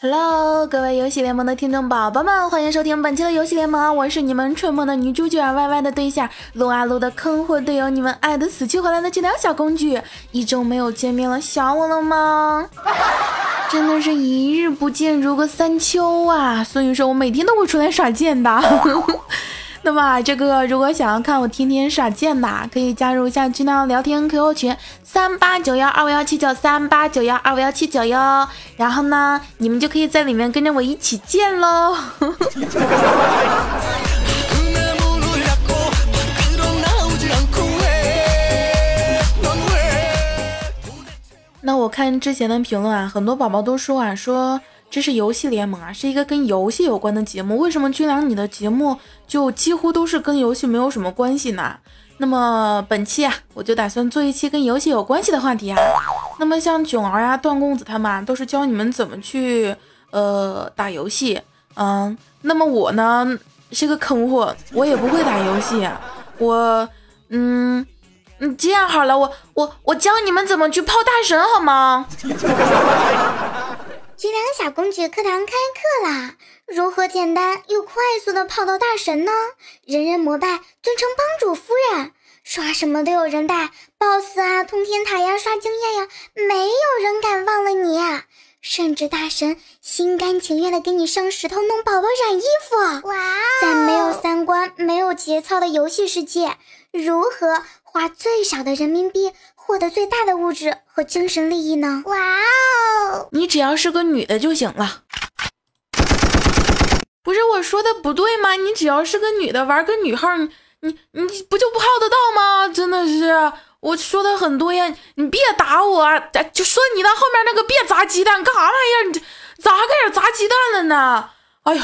Hello，各位游戏联盟的听众宝宝们，欢迎收听本期的游戏联盟，我是你们春梦的女主角歪歪的对象，撸啊撸的坑货队友，你们爱的死去活来的治疗小工具，一周没有见面了，想我了吗？真的是一日不见如隔三秋啊，所以说我每天都会出来耍剑的。那么这个如果想要看我天天耍剑的，可以加入一下君亮聊天 QQ 群三八九幺二五幺七九三八九幺二五幺七九哟。然后呢，你们就可以在里面跟着我一起剑喽。那我看之前的评论啊，很多宝宝都说啊，说。这是游戏联盟啊，是一个跟游戏有关的节目。为什么军良你的节目就几乎都是跟游戏没有什么关系呢？那么本期啊，我就打算做一期跟游戏有关系的话题啊。那么像囧儿啊、段公子他们都是教你们怎么去呃打游戏，嗯，那么我呢是个坑货，我也不会打游戏，我嗯嗯这样好了，我我我教你们怎么去泡大神好吗？军良小公举课堂开课啦！如何简单又快速的泡到大神呢？人人膜拜，尊称帮主夫人，刷什么都有人带，boss 啊，通天塔呀，刷经验呀，没有人敢忘了你。甚至大神心甘情愿的给你上石头弄宝宝染衣服。哇！在没有三观、没有节操的游戏世界，如何花最少的人民币？获得最大的物质和精神利益呢？哇哦！你只要是个女的就行了。不是我说的不对吗？你只要是个女的玩个女号，你你你不就不泡得到吗？真的是我说的很多呀！你别打我，就说你那后面那个别砸鸡蛋干啥玩意儿？你咋开始砸鸡蛋了呢？哎呦，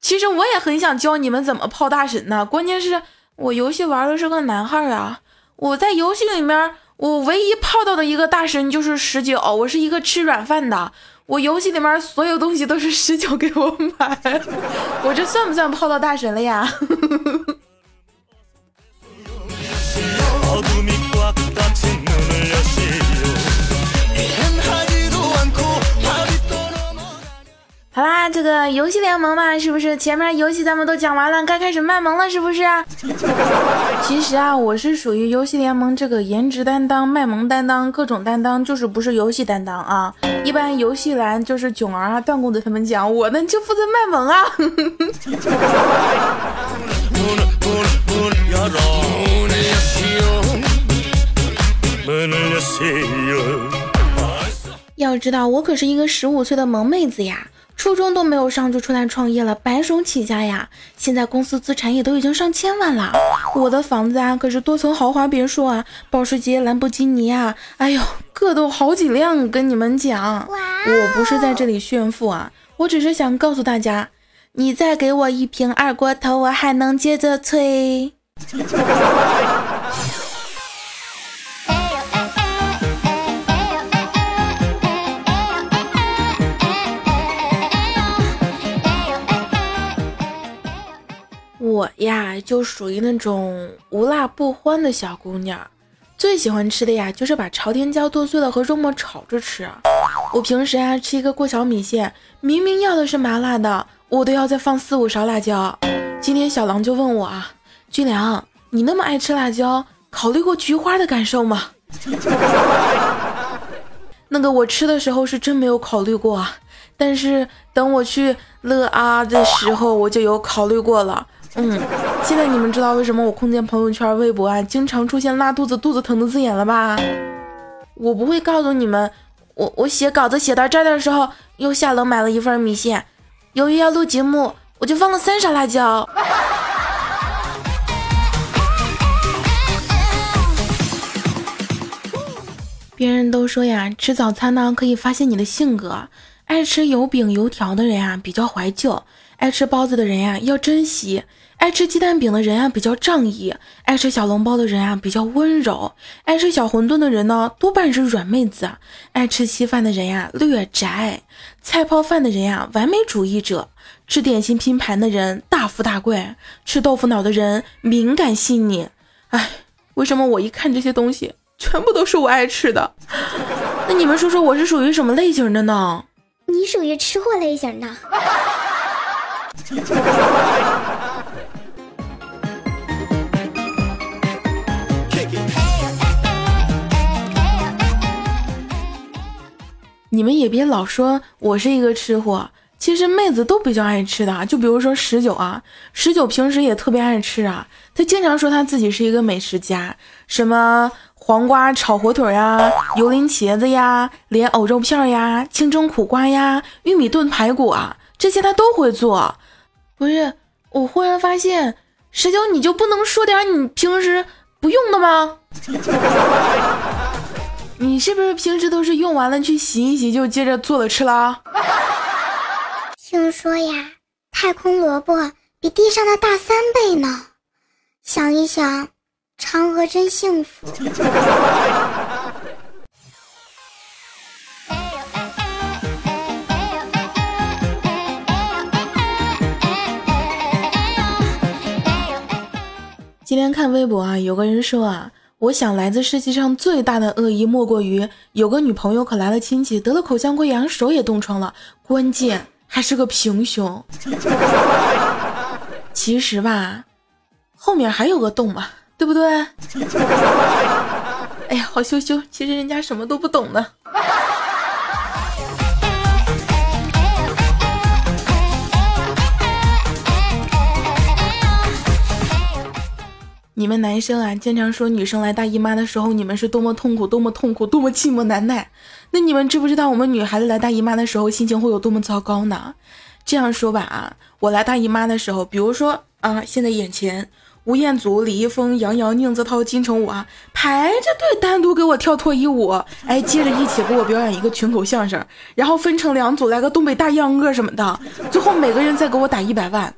其实我也很想教你们怎么泡大神呢。关键是我游戏玩的是个男号啊，我在游戏里面。我唯一泡到的一个大神就是十九，我是一个吃软饭的，我游戏里面所有东西都是十九给我买，我这算不算泡到大神了呀？好啦，这个游戏联盟嘛，是不是前面游戏咱们都讲完了，该开始卖萌了，是不是？其实啊，我是属于游戏联盟这个颜值担当、卖萌担当、各种担当，就是不是游戏担当啊。一般游戏栏就是囧儿啊、段公子他们讲，我呢就负责卖萌啊。要知道，我可是一个十五岁的萌妹子呀。初中都没有上就出来创业了，白手起家呀！现在公司资产也都已经上千万了。我的房子啊，可是多层豪华别墅啊，保时捷、兰博基尼啊，哎呦，个都好几辆。跟你们讲，我不是在这里炫富啊，我只是想告诉大家，你再给我一瓶二锅头，我还能接着吹。我呀，就属于那种无辣不欢的小姑娘，最喜欢吃的呀，就是把朝天椒剁碎了和肉末炒着吃。我平时啊，吃一个过桥米线，明明要的是麻辣的，我都要再放四五勺辣椒。今天小狼就问我啊，俊良，你那么爱吃辣椒，考虑过菊花的感受吗？那个我吃的时候是真没有考虑过啊，但是等我去乐啊的时候，我就有考虑过了。嗯，现在你们知道为什么我空间朋友圈、微博啊经常出现拉肚子、肚子疼的字眼了吧？我不会告诉你们，我我写稿子写到这儿的时候，又下楼买了一份米线，由于要录节目，我就放了三勺辣椒。别人都说呀，吃早餐呢可以发现你的性格，爱吃油饼油条的人啊比较怀旧，爱吃包子的人呀要珍惜。爱吃鸡蛋饼的人啊比较仗义，爱吃小笼包的人啊比较温柔，爱吃小馄饨的人呢多半是软妹子，爱吃稀饭的人呀略宅，菜泡饭的人呀完美主义者，吃点心拼盘的人大富大贵，吃豆腐脑的人敏感细腻。哎，为什么我一看这些东西全部都是我爱吃的。那你们说说我是属于什么类型的呢？你属于吃货类型的。你们也别老说我是一个吃货，其实妹子都比较爱吃的。就比如说十九啊，十九平时也特别爱吃啊，她经常说她自己是一个美食家，什么黄瓜炒火腿呀、油淋茄子呀、莲藕肉片呀、清蒸苦瓜呀、玉米炖排骨啊，这些她都会做。不是，我忽然发现，十九你就不能说点你平时不用的吗？你是不是平时都是用完了去洗一洗就接着做了吃啦？听说呀，太空萝卜比地上的大三倍呢。想一想，嫦娥真幸福。今天看微博啊，有个人说啊。我想，来自世界上最大的恶意莫过于有个女朋友可来了亲戚，得了口腔溃疡，手也冻疮了，关键还是个平胸。其实吧，后面还有个洞嘛，对不对？哎呀，好羞羞，其实人家什么都不懂呢。你们男生啊，经常说女生来大姨妈的时候，你们是多么痛苦，多么痛苦，多么寂寞难耐。那你们知不知道我们女孩子来大姨妈的时候，心情会有多么糟糕呢？这样说吧啊，我来大姨妈的时候，比如说啊，现在眼前吴彦祖、李易峰、杨洋、宁泽涛、金城武啊，排着队单独给我跳脱衣舞，哎，接着一起给我表演一个群口相声，然后分成两组来个东北大秧歌什么的，最后每个人再给我打一百万，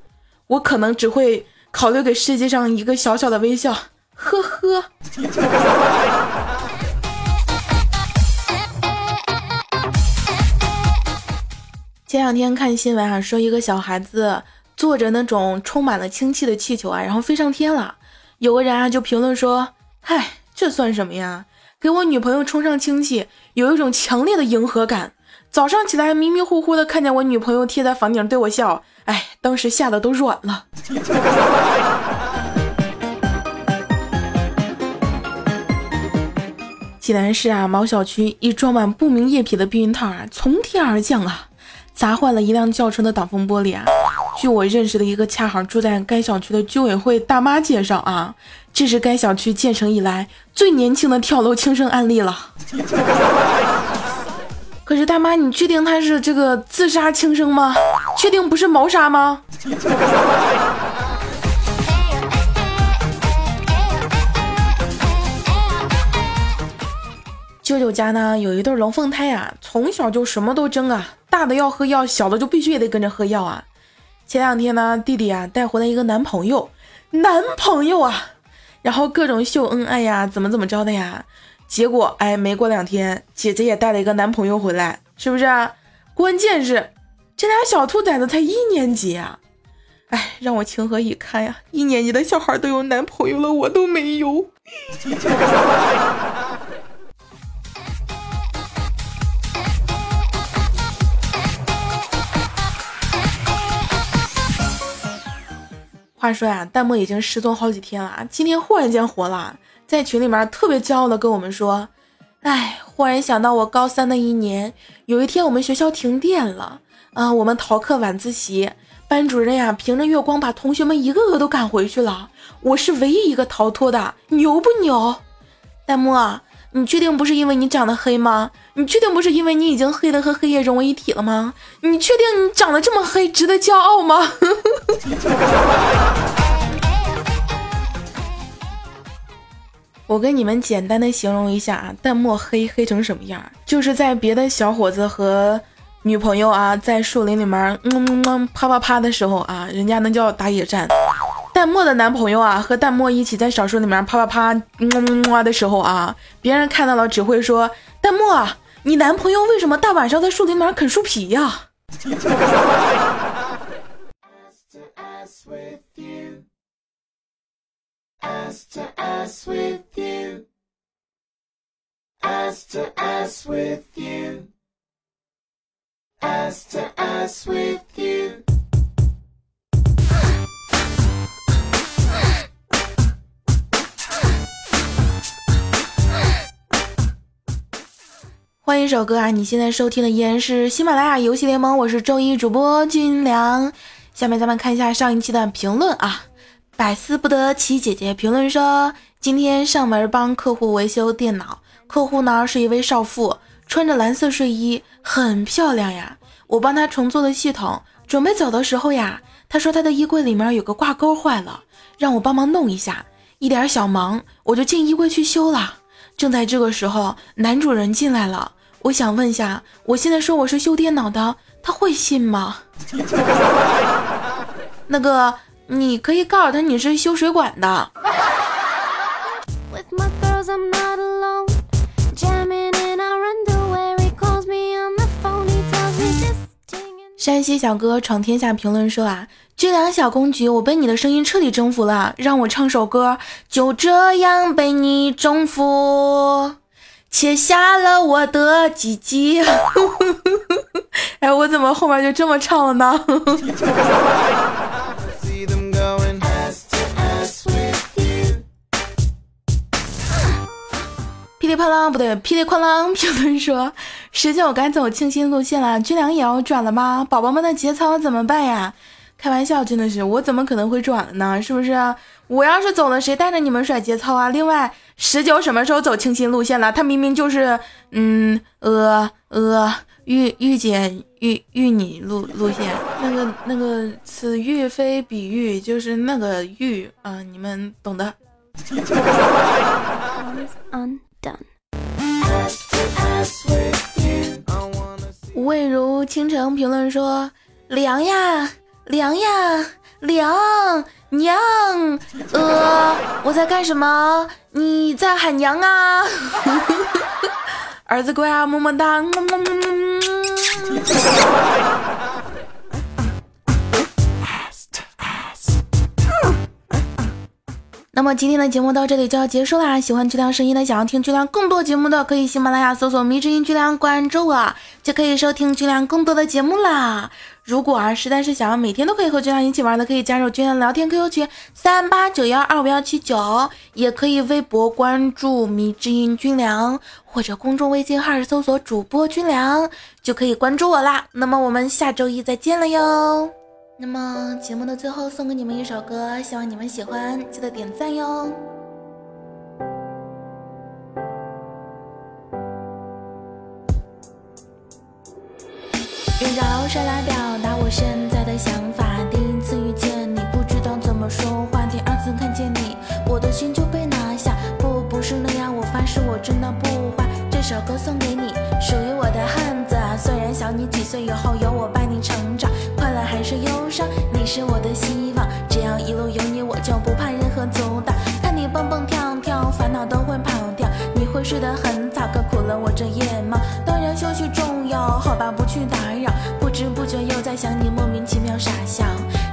我可能只会。考虑给世界上一个小小的微笑，呵呵。前两天看新闻啊，说一个小孩子坐着那种充满了氢气的气球啊，然后飞上天了。有个人啊就评论说：“嗨，这算什么呀？给我女朋友充上氢气，有一种强烈的迎合感。早上起来迷迷糊糊的看见我女朋友贴在房顶对我笑。”哎，当时吓得都软了。济南市啊，某小区一装满不明液体的避孕套啊，从天而降啊，砸坏了一辆轿车的挡风玻璃啊。据我认识的一个恰好住在该小区的居委会大妈介绍啊，这是该小区建成以来最年轻的跳楼轻生案例了。可是大妈，你确定他是这个自杀轻生吗？确定不是谋杀吗？舅舅家呢有一对龙凤胎啊，从小就什么都争啊，大的要喝药，小的就必须也得跟着喝药啊。前两天呢，弟弟啊带回来一个男朋友，男朋友啊，然后各种秀恩爱呀，怎么怎么着的呀。结果，哎，没过两天，姐姐也带了一个男朋友回来，是不是？啊关键是，这俩小兔崽子才一年级啊！哎，让我情何以堪呀！一年级的小孩都有男朋友了，我都没有。话说呀，弹幕已经失踪好几天了，今天忽然间活了。在群里面特别骄傲的跟我们说：“哎，忽然想到我高三的一年，有一天我们学校停电了啊，我们逃课晚自习，班主任呀凭着月光把同学们一个个都赶回去了，我是唯一一个逃脱的，牛不牛？”弹幕，你确定不是因为你长得黑吗？你确定不是因为你已经黑的和黑夜融为一体了吗？你确定你长得这么黑值得骄傲吗？我跟你们简单的形容一下啊，淡漠黑黑成什么样？就是在别的小伙子和女朋友啊，在树林里面嗯嗯啪啪啪的时候啊，人家那叫打野战。淡漠的男朋友啊，和淡漠一起在小树里面啪啪啪嗯嗯的时候啊，别人看到了只会说：淡漠，你男朋友为什么大晚上在树林里面啃树皮呀？As to as with you as to as with you as to as with you 欢迎一首歌啊，你现在收听的依然是喜马拉雅游戏联盟，我是周一主播军良。下面咱们看一下上一期的评论啊。百思不得其姐姐评论说，今天上门帮客户维修电脑，客户呢是一位少妇，穿着蓝色睡衣，很漂亮呀。我帮她重做了系统，准备走的时候呀，她说她的衣柜里面有个挂钩坏了，让我帮忙弄一下，一点小忙，我就进衣柜去修了。正在这个时候，男主人进来了。我想问一下，我现在说我是修电脑的，他会信吗？那个，你可以告诉他你是修水管的。山西小哥闯天下评论说啊，军良小公举，我被你的声音彻底征服了，让我唱首歌，就这样被你征服。切下了我的鸡鸡，哎，我怎么后面就这么唱了呢？里啪啦，不对，噼里哐啷。评论说：十九该走清新路线了，军粮也要转了吗？宝宝们的节操怎么办呀？开玩笑，真的是，我怎么可能会转了呢？是不是？我要是走了，谁带着你们甩节操啊？另外，十九什么时候走清新路线了？他明明就是，嗯，呃呃，御御姐御御你路路线，那个那个此玉非彼玉，就是那个玉啊，你们懂的。魏如倾城评论说：凉呀，凉呀，凉。娘，呃，我在干什么？你在喊娘啊！儿子乖啊，么么哒。么么么么那么今天的节目到这里就要结束啦！喜欢巨量声音的，想要听巨量更多节目的，可以喜马拉雅搜索“迷之音巨量”，关注我，就可以收听巨量更多的节目啦。如果啊实在是想要每天都可以和巨量一起玩的，可以加入巨量聊天 QQ 群三八九幺二五幺七九，也可以微博关注“迷之音军粮”，或者公众微信号搜索“主播军粮”，就可以关注我啦。那么我们下周一再见了哟。那么节目的最后送给你们一首歌，希望你们喜欢，记得点赞哟。用饶舌来表达我现在的想法。第一次遇见你，不知道怎么说话；第二次看见你，我的心就被拿下。不，不是那样，我发誓我真的不坏。这首歌送给你，属于我的汉子。虽然小你几岁，以后有我伴你成长。还是忧伤，你是我的希望。只要一路有你，我就不怕任何阻挡。看你蹦蹦跳跳，烦恼都会跑掉。你会睡得很早，可苦了我这夜猫。当然休息重要，好吧，不去打扰。不知不觉又在想你，莫名其妙傻笑。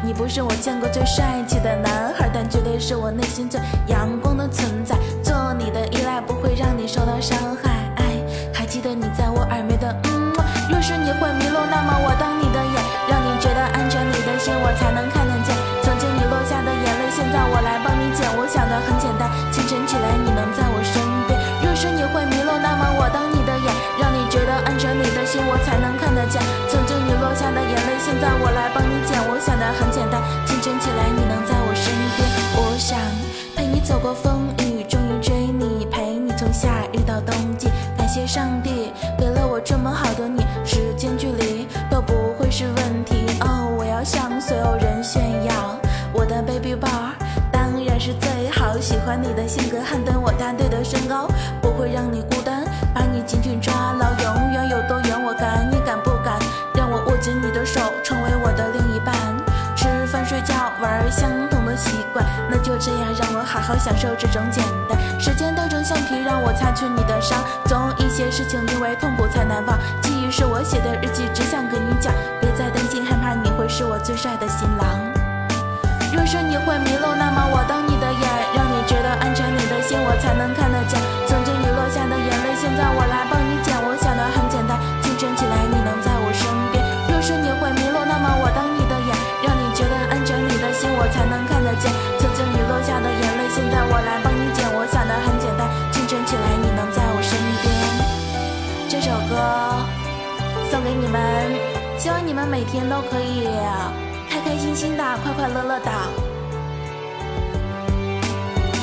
你不是我见过最帅气的男孩，但绝对是我内心最阳光的存在。做你的依赖不会让你受到伤害。哎，还记得你在我耳边的。见，曾经你落下的眼泪，现在我来帮你捡。我想的很简单，清晨起来你能在我身边。我想陪你走过风雨，终于追你，陪你从夏日到冬季。感谢上帝给了我这么好的你，时间距离都不会是问题。哦，我要向所有人炫耀，我的 baby boy 当然是最好。喜欢你的性格，汉登我搭对的身高，不会让你孤单，把你紧紧抓牢。永远相同的习惯，那就这样让我好好享受这种简单。时间当成橡皮，让我擦去你的伤。总有一些事情因为痛苦才难忘，记忆是我写的日记，只想跟你讲，别再担心害怕，你。会是我最帅的新郎。若是你会迷路，那么我当你的眼，让你觉得安全。你的心我才能看得见。曾经你落下的眼泪，现在我来帮你。曾经你落下的眼泪，现在我来帮你捡。我想的很简单，清晨起来你能在我身边。这首歌送给你们，希望你们每天都可以开开心心的、快快乐乐的。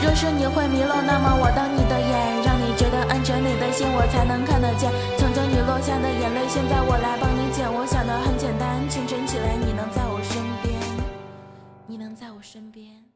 若是你会迷路，那么我当你的眼，让你觉得安全。你的心我才能看得见。曾经你落下的眼泪，现在我来帮你捡。我想的很简单，清晨起来你能在我身边。在我身边。